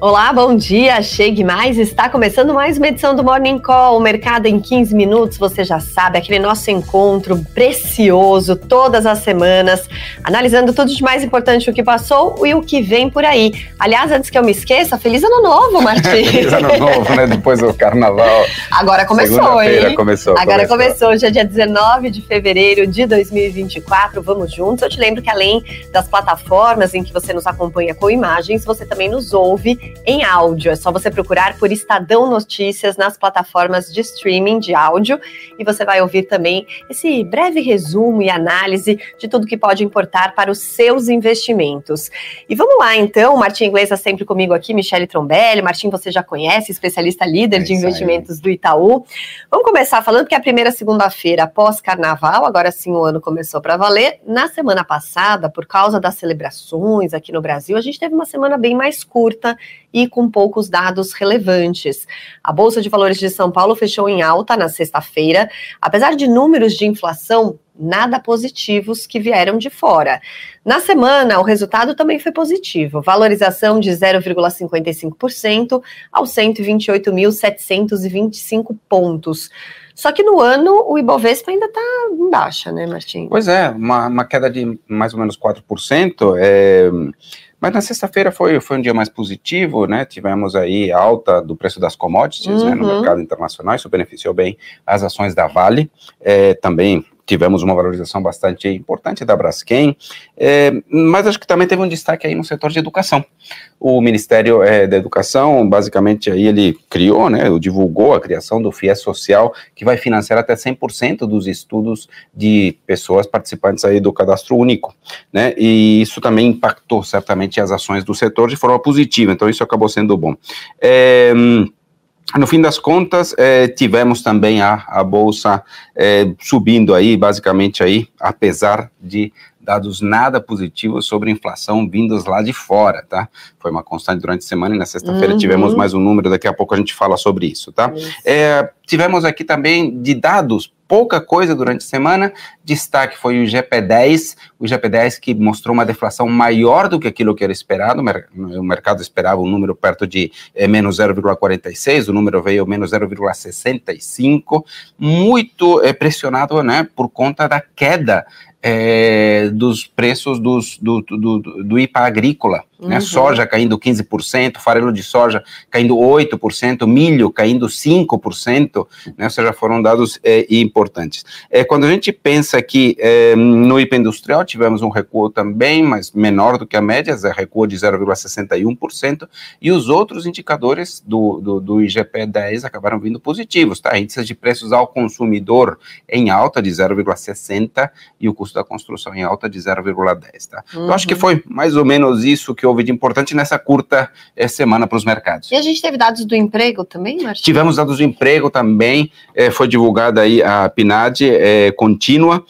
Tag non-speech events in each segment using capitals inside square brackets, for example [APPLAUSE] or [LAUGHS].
Olá, bom dia. Chegue mais. Está começando mais uma edição do Morning Call, o mercado em 15 minutos. Você já sabe, aquele nosso encontro precioso todas as semanas, analisando tudo de mais importante o que passou e o que vem por aí. Aliás, antes que eu me esqueça, feliz ano novo, [LAUGHS] Martim. feliz ano novo, né? Depois do carnaval. Agora começou, hein? Começou. Agora começou. começou. Hoje é dia 19 de fevereiro de 2024. Vamos juntos. Eu te lembro que além das plataformas em que você nos acompanha com imagens, você também nos ouve em áudio. É só você procurar por Estadão Notícias nas plataformas de streaming de áudio e você vai ouvir também esse breve resumo e análise de tudo que pode importar para os seus investimentos. E vamos lá, então. O Martim Inglesa sempre comigo aqui, Michele Trombelli. Martim, você já conhece, especialista líder é de investimentos aí. do Itaú. Vamos começar falando que é a primeira segunda-feira após carnaval, agora sim o ano começou para valer. Na semana passada, por causa das celebrações aqui no Brasil, a gente teve uma semana bem mais curta e com poucos dados relevantes. A Bolsa de Valores de São Paulo fechou em alta na sexta-feira, apesar de números de inflação nada positivos que vieram de fora. Na semana, o resultado também foi positivo, valorização de 0,55% aos 128.725 pontos. Só que no ano o Ibovespa ainda está em baixa, né, Martim? Pois é, uma, uma, queda de mais ou menos 4%. É mas na sexta-feira foi, foi um dia mais positivo, né? Tivemos aí alta do preço das commodities uhum. né, no uhum. mercado internacional, isso beneficiou bem as ações da Vale, é, também tivemos uma valorização bastante importante da Braskem, é, mas acho que também teve um destaque aí no setor de educação. O Ministério é, da Educação, basicamente, aí ele criou, né, divulgou a criação do FIES Social, que vai financiar até 100% dos estudos de pessoas participantes aí do cadastro único, né, e isso também impactou certamente as ações do setor de forma positiva, então isso acabou sendo bom. É, no fim das contas, eh, tivemos também a, a bolsa eh, subindo aí, basicamente aí, apesar de dados nada positivos sobre inflação vindos lá de fora, tá? Foi uma constante durante a semana e na sexta-feira uhum. tivemos mais um número, daqui a pouco a gente fala sobre isso, tá? Isso. É, tivemos aqui também de dados pouca coisa durante a semana. Destaque foi o GP10, o GP10 que mostrou uma deflação maior do que aquilo que era esperado. O mercado esperava um número perto de é, menos 0,46, o número veio menos 0,65, muito é, pressionado né, por conta da queda é, dos preços dos, do, do, do IPA agrícola. Né? Uhum. Né? Soja caindo 15%, farelo de soja caindo 8%, milho caindo 5%, né? ou seja, foram dados é, importantes. É, quando a gente pensa que é, no IPA industrial tivemos um recuo também, mas menor do que a média, é recuo de 0,61%, e os outros indicadores do, do, do IGP 10 acabaram vindo positivos, tá? Índices de preços ao consumidor em alta de 0,60% e o custo da construção em alta de 0,10%, tá? Uhum. Então, acho que uhum. foi mais ou menos isso que houve de importante nessa curta é, semana para os mercados. E a gente teve dados do emprego também, Marcos? Tivemos dados do emprego também, é, foi divulgada aí a PNAD é, contínua,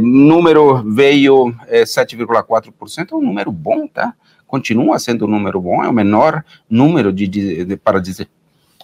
número veio 7,4%, é um número bom, tá? Continua sendo um número bom, é o menor número de, de, de para dizer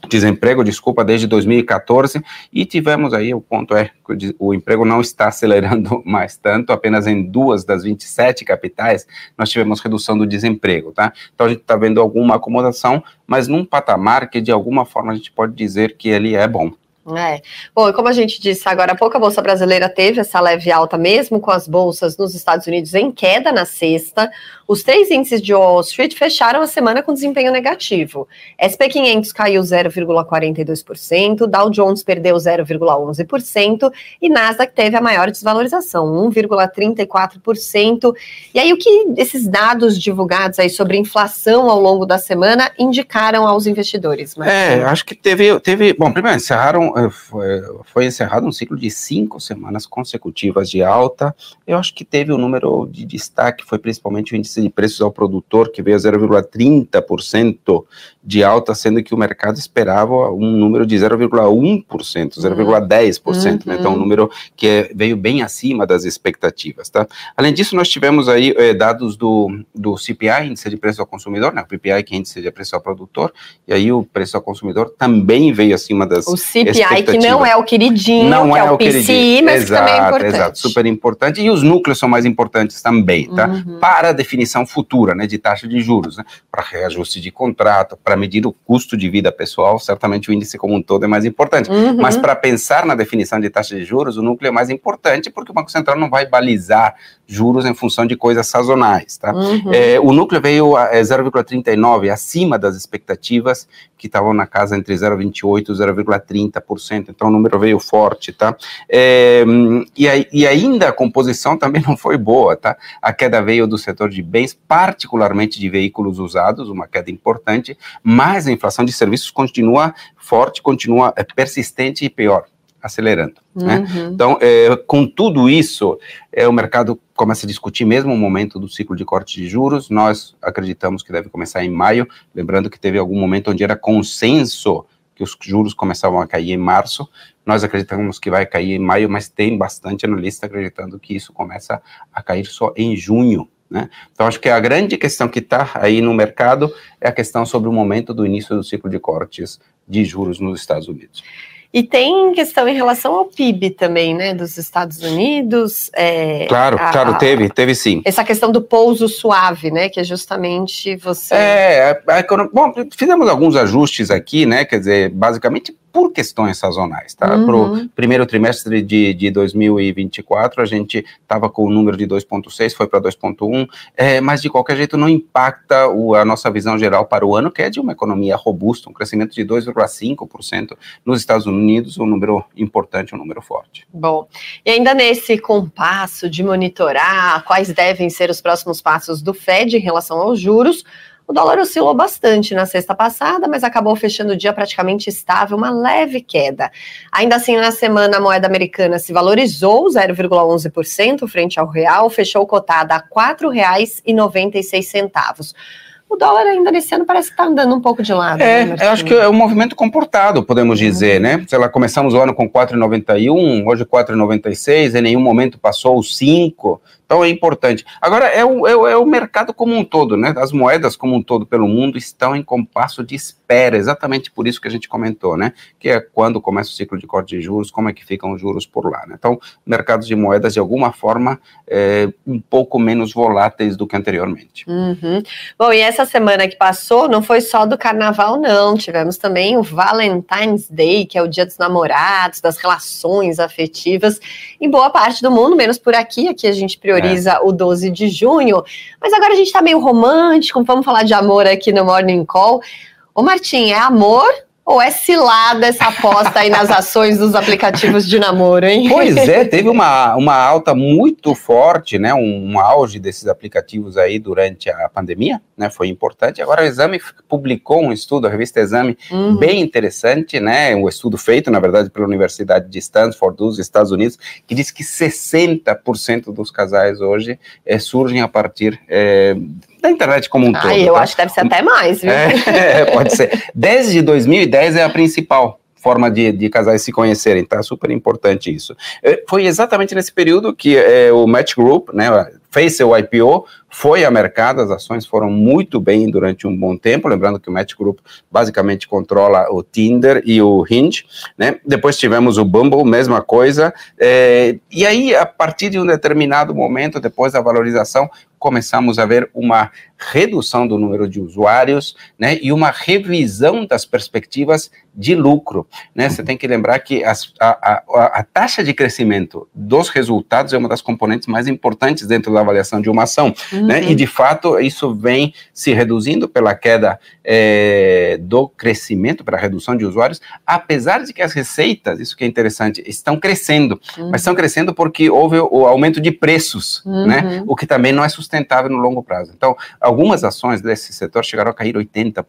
desemprego, desculpa, desde 2014, e tivemos aí, o ponto é que o emprego não está acelerando [LAUGHS] mais tanto, apenas em duas das 27 capitais nós tivemos redução do desemprego, tá? Então a gente está vendo alguma acomodação, mas num patamar que de alguma forma a gente pode dizer que ele é bom. É. Bom, como a gente disse agora há pouco, a Bolsa Brasileira teve essa leve alta mesmo com as bolsas nos Estados Unidos em queda na sexta. Os três índices de Wall Street fecharam a semana com desempenho negativo. SP 500 caiu 0,42%, Dow Jones perdeu 0,11% e Nasdaq teve a maior desvalorização, 1,34%. E aí o que esses dados divulgados aí sobre inflação ao longo da semana indicaram aos investidores? Marcos? É, acho que teve, teve, bom, primeiro encerraram foi, foi, encerrado um ciclo de cinco semanas consecutivas de alta. Eu acho que teve um número de destaque, foi principalmente o índice de preços ao produtor, que veio a 0,30% de alta, sendo que o mercado esperava um número de 0,1%, 0,10%. Uhum. Né? Então, um número que é, veio bem acima das expectativas. Tá? Além disso, nós tivemos aí eh, dados do, do CPI, índice de preço ao consumidor, né? o PPI, que é índice de preço ao produtor, e aí o preço ao consumidor também veio acima das o CPI, que não é o queridinho, não que é, é o PCI, queridinho. mas exato, também é importante. Exato, super importante. E os núcleos são mais importantes também, tá? Uhum. Para a definição futura, né, de taxa de juros, né? Para reajuste de contrato, para medir o custo de vida pessoal, certamente o índice como um todo é mais importante. Uhum. Mas para pensar na definição de taxa de juros, o núcleo é mais importante porque o Banco Central não vai balizar juros em função de coisas sazonais, tá? Uhum. É, o núcleo veio a 0,39 é, acima das expectativas que estavam na casa entre 0,28 e 0,30%, então o número veio forte, tá? É, e, e, ainda a composição também [LAUGHS] não foi boa, tá? A queda veio do setor de bens, particularmente de veículos usados, uma queda importante, mas a inflação de serviços continua forte, continua é, persistente e pior acelerando. Né? Uhum. Né? Então, é, com tudo isso, é, o mercado começa a discutir mesmo o momento do ciclo de corte de juros. Nós acreditamos que deve começar em maio, lembrando que teve algum momento onde era consenso que os juros começavam a cair em março. Nós acreditamos que vai cair em maio, mas tem bastante analista acreditando que isso começa a cair só em junho. Né? Então, acho que a grande questão que está aí no mercado é a questão sobre o momento do início do ciclo de cortes de juros nos Estados Unidos. E tem questão em relação ao PIB também, né, dos Estados Unidos. É, claro, a, claro, teve, teve sim. Essa questão do pouso suave, né, que é justamente você. É, a, a, bom, fizemos alguns ajustes aqui, né, quer dizer, basicamente por questões sazonais, tá? Uhum. Para o primeiro trimestre de, de 2024, a gente estava com o número de 2,6, foi para 2,1, é, mas de qualquer jeito não impacta o, a nossa visão geral para o ano, que é de uma economia robusta, um crescimento de 2,5% nos Estados Unidos, um número importante, um número forte. Bom, e ainda nesse compasso de monitorar quais devem ser os próximos passos do Fed em relação aos juros, o dólar oscilou bastante na sexta passada, mas acabou fechando o dia praticamente estável, uma leve queda. Ainda assim, na semana, a moeda americana se valorizou 0,11% frente ao real, fechou cotada a R$ 4,96 o dólar ainda nesse ano parece que está andando um pouco de lado. É, né, eu acho que é um movimento comportado, podemos uhum. dizer, né? Se ela começamos o ano com 4,91, hoje 4,96, em nenhum momento passou os 5. Então é importante. Agora, é o, é, é o mercado como um todo, né? As moedas como um todo pelo mundo estão em compasso de espera, exatamente por isso que a gente comentou, né? Que é quando começa o ciclo de corte de juros, como é que ficam os juros por lá, né? Então, mercados de moedas, de alguma forma, é, um pouco menos voláteis do que anteriormente. Uhum. Bom, e essa semana que passou não foi só do carnaval, não. Tivemos também o Valentine's Day, que é o dia dos namorados, das relações afetivas, em boa parte do mundo, menos por aqui. Aqui a gente prioriza prioriza é. o 12 de junho. Mas agora a gente está meio romântico, vamos falar de amor aqui no Morning Call. Ô Martim, é amor ou é cilada essa aposta aí nas ações dos aplicativos de namoro, hein? Pois é, [LAUGHS] teve uma, uma alta muito forte, né? Um, um auge desses aplicativos aí durante a pandemia, né? Foi importante. Agora o Exame publicou um estudo, a revista Exame, uhum. bem interessante, né? Um estudo feito, na verdade, pela Universidade de Stanford dos Estados Unidos, que diz que 60% dos casais hoje é, surgem a partir é, da internet como um ah, todo. Eu tá? acho que deve ser até mais, viu? É, [LAUGHS] pode ser. Desde 2010 é a principal forma de, de casais se conhecerem, tá? Super importante isso. É, foi exatamente nesse período que é, o Match Group, né, fez seu IPO, foi a mercado, as ações foram muito bem durante um bom tempo, lembrando que o Match Group basicamente controla o Tinder e o Hinge, né? Depois tivemos o Bumble, mesma coisa, é, e aí, a partir de um determinado momento, depois da valorização, começamos a ver uma redução do número de usuários, né, e uma revisão das perspectivas de lucro, né, você tem que lembrar que as, a, a, a, taxa de crescimento dos resultados é uma das componentes mais importantes dentro da avaliação de uma ação, uhum. Né? E de fato isso vem se reduzindo pela queda é, do crescimento, pela redução de usuários, apesar de que as receitas, isso que é interessante, estão crescendo, uhum. mas estão crescendo porque houve o aumento de preços, né? uhum. né? O que também não é sustentável no longo prazo. Então, algumas ações desse setor chegaram a cair 80%,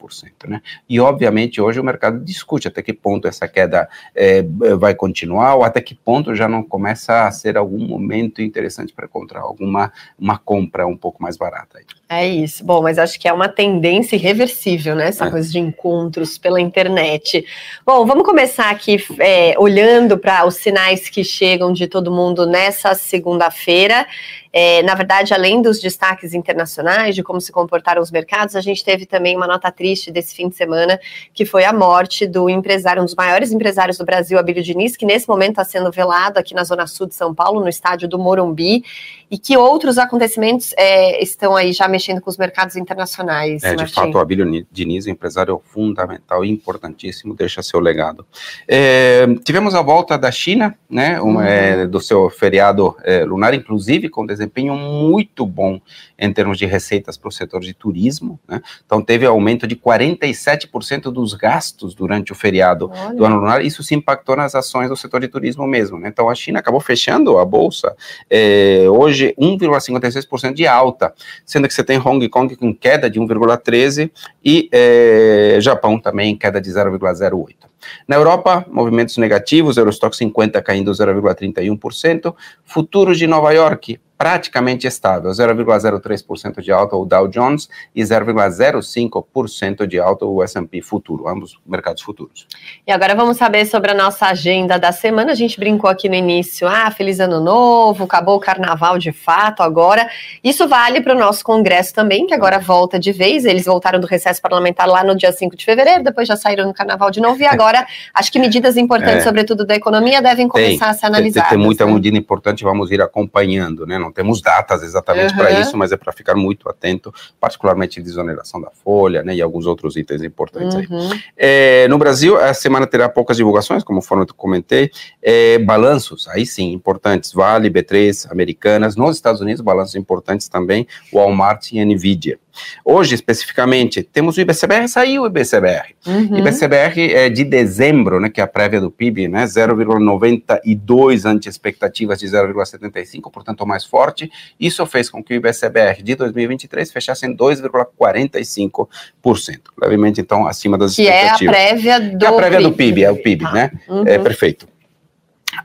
né? E obviamente hoje o mercado discute até que ponto essa queda é, vai continuar ou até que ponto já não começa a ser algum momento interessante para encontrar alguma uma compra um pouco mais barata. Aí. É isso. Bom, mas acho que é uma tendência irreversível, né? Essa é. coisa de encontros pela internet. Bom, vamos começar aqui é, olhando para os sinais que chegam de todo mundo nessa segunda-feira. É, na verdade, além dos destaques internacionais, de como se comportaram os mercados, a gente teve também uma nota triste desse fim de semana, que foi a morte do empresário, um dos maiores empresários do Brasil, Abílio Diniz, que nesse momento está sendo velado aqui na Zona Sul de São Paulo, no estádio do Morumbi, e que outros acontecimentos é, estão aí já mexendo com os mercados internacionais. É, de fato, o Abílio Diniz, empresário fundamental e importantíssimo, deixa seu legado. É, tivemos a volta da China, né, uma, é, uhum. do seu feriado é, lunar, inclusive com desempenho muito bom em termos de receitas para o setor de turismo. Né? Então, teve aumento de 47% dos gastos durante o feriado Olha. do ano lunar. Isso se impactou nas ações do setor de turismo mesmo. Né? Então, a China acabou fechando a bolsa é, hoje 1,56% de alta, sendo que você tem Hong Kong com queda de 1,13% e é, Japão também em queda de 0,08%. Na Europa, movimentos negativos, Eurostock 50 caindo 0,31%, futuros de Nova York praticamente estável, 0,03% de alta o Dow Jones e 0,05% de alta o S&P futuro, ambos mercados futuros. E agora vamos saber sobre a nossa agenda da semana. A gente brincou aqui no início, ah, feliz ano novo, acabou o carnaval de fato agora. Isso vale para o nosso congresso também, que agora volta de vez. Eles voltaram do recesso parlamentar lá no dia 5 de fevereiro, depois já saíram no carnaval de novo e agora acho que medidas importantes, é. sobretudo da economia, devem começar tem, a ser analisadas. Tem, tem muita né? medida importante, vamos ir acompanhando, né? Não não temos datas exatamente uhum. para isso, mas é para ficar muito atento, particularmente de desoneração da folha, né, e alguns outros itens importantes uhum. aí. É, no Brasil, a semana terá poucas divulgações, como eu comentei, é, balanços, aí sim, importantes, Vale, B3, Americanas, nos Estados Unidos, balanços importantes também, Walmart e Nvidia. Hoje, especificamente, temos o IBCBR, saiu o IBCBR. Uhum. IBCBR é de dezembro, né, que é a prévia do PIB, né, 0,92 ante expectativas de 0,75, portanto, mais forte. Isso fez com que o IBCBR de 2023 fechasse em 2,45%, levemente, então, acima das que expectativas. Que é a prévia do que é a prévia PIB. do PIB, é o PIB, ah. né? Uhum. É perfeito.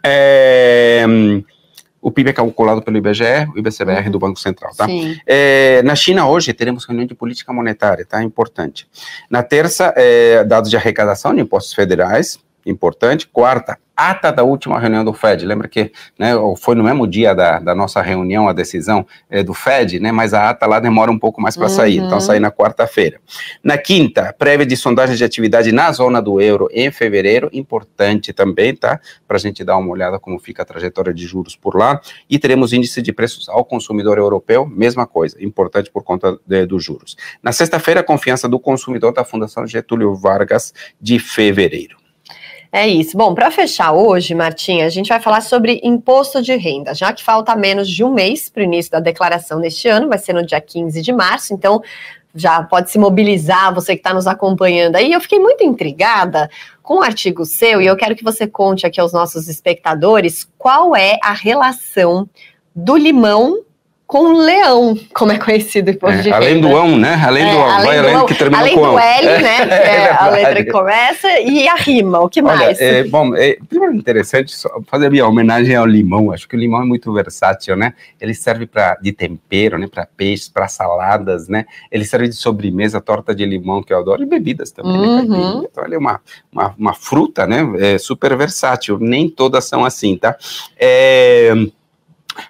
É, o PIB é calculado pelo IBGE, o IBCBR uhum. do Banco Central, tá? É, na China hoje teremos reunião de política monetária, tá? Importante. Na terça, é, dados de arrecadação de impostos federais, importante. Quarta, ata da última reunião do Fed. Lembra que né, foi no mesmo dia da, da nossa reunião a decisão é, do Fed, né, mas a ata lá demora um pouco mais para uhum. sair, então sair na quarta-feira. Na quinta, prévia de sondagem de atividade na zona do euro em fevereiro, importante também, tá? Para a gente dar uma olhada como fica a trajetória de juros por lá. E teremos índice de preços ao consumidor europeu, mesma coisa, importante por conta de, dos juros. Na sexta-feira, a confiança do consumidor da Fundação Getúlio Vargas de fevereiro. É isso. Bom, para fechar hoje, Martinha, a gente vai falar sobre imposto de renda, já que falta menos de um mês para o início da declaração neste ano, vai ser no dia 15 de março, então já pode se mobilizar, você que está nos acompanhando aí. Eu fiquei muito intrigada com um artigo seu e eu quero que você conte aqui aos nossos espectadores qual é a relação do limão com leão, como é conhecido depois é, de Além do ão, né? Além é, do ão, vai além do que termina além com do L, né? [LAUGHS] Que é, é a letra que começa, e a rima, o que Olha, mais? É, bom, é, primeiro interessante fazer a minha homenagem ao limão. Acho que o limão é muito versátil, né? Ele serve para de tempero, né? Para peixes, para saladas, né? Ele serve de sobremesa, torta de limão, que eu adoro, e bebidas também, né? uhum. né? Então ele é uma, uma, uma fruta, né? É super versátil. Nem todas são assim, tá? É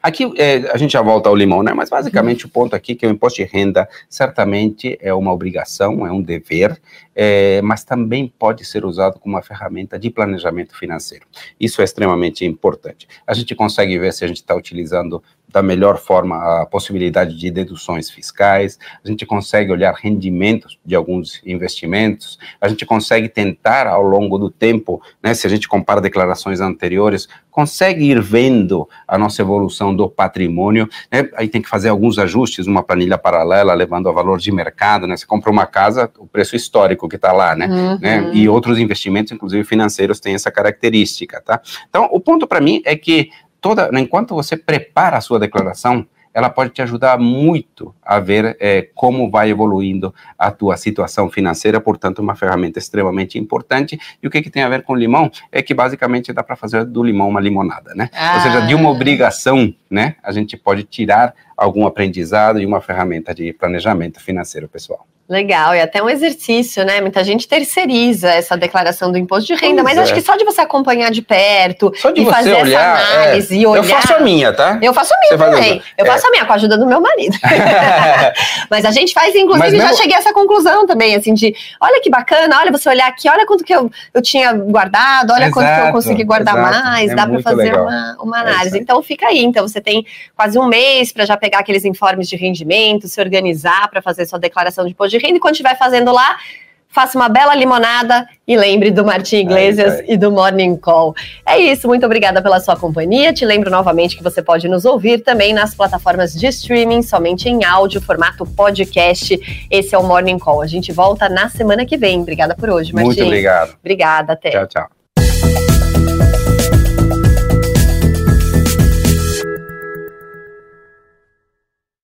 Aqui é, a gente já volta ao limão, né? Mas basicamente o ponto aqui é que o imposto de renda certamente é uma obrigação, é um dever, é, mas também pode ser usado como uma ferramenta de planejamento financeiro. Isso é extremamente importante. A gente consegue ver se a gente está utilizando da melhor forma a possibilidade de deduções fiscais, a gente consegue olhar rendimentos de alguns investimentos, a gente consegue tentar ao longo do tempo, né, se a gente compara declarações anteriores, consegue ir vendo a nossa evolução do patrimônio, né, aí tem que fazer alguns ajustes, uma planilha paralela, levando a valor de mercado, né, você compra uma casa, o preço histórico que está lá, né, uhum. né, e outros investimentos, inclusive financeiros, têm essa característica, tá? Então, o ponto para mim é que toda, enquanto você prepara a sua declaração, ela pode te ajudar muito a ver é, como vai evoluindo a tua situação financeira, portanto, uma ferramenta extremamente importante. E o que, que tem a ver com limão? É que basicamente dá para fazer do limão uma limonada, né? Ah. Ou seja, de uma obrigação, né, a gente pode tirar algum aprendizado e uma ferramenta de planejamento financeiro pessoal. Legal, e até um exercício, né? Muita gente terceiriza essa declaração do imposto de renda, pois mas é. acho que só de você acompanhar de perto e fazer olhar, essa análise é. e olhar. Eu faço a minha, tá? Eu faço a minha você também. Eu é. faço a minha com a ajuda do meu marido. [LAUGHS] mas a gente faz, inclusive, já cheguei a essa conclusão também, assim, de olha que bacana, olha você olhar aqui, olha quanto que eu, eu tinha guardado, olha exato, quanto que eu consegui guardar exato. mais, é dá para fazer uma, uma é análise. então fica aí. Então você tem quase um mês para já pegar aqueles informes de rendimento, se organizar para fazer sua declaração de imposto de renda, e quando estiver fazendo lá, faça uma bela limonada e lembre do Martim Iglesias e do Morning Call. É isso, muito obrigada pela sua companhia. Te lembro novamente que você pode nos ouvir também nas plataformas de streaming, somente em áudio, formato podcast. Esse é o Morning Call. A gente volta na semana que vem. Obrigada por hoje, Martim. Muito obrigado. Obrigada, até. Tchau, tchau.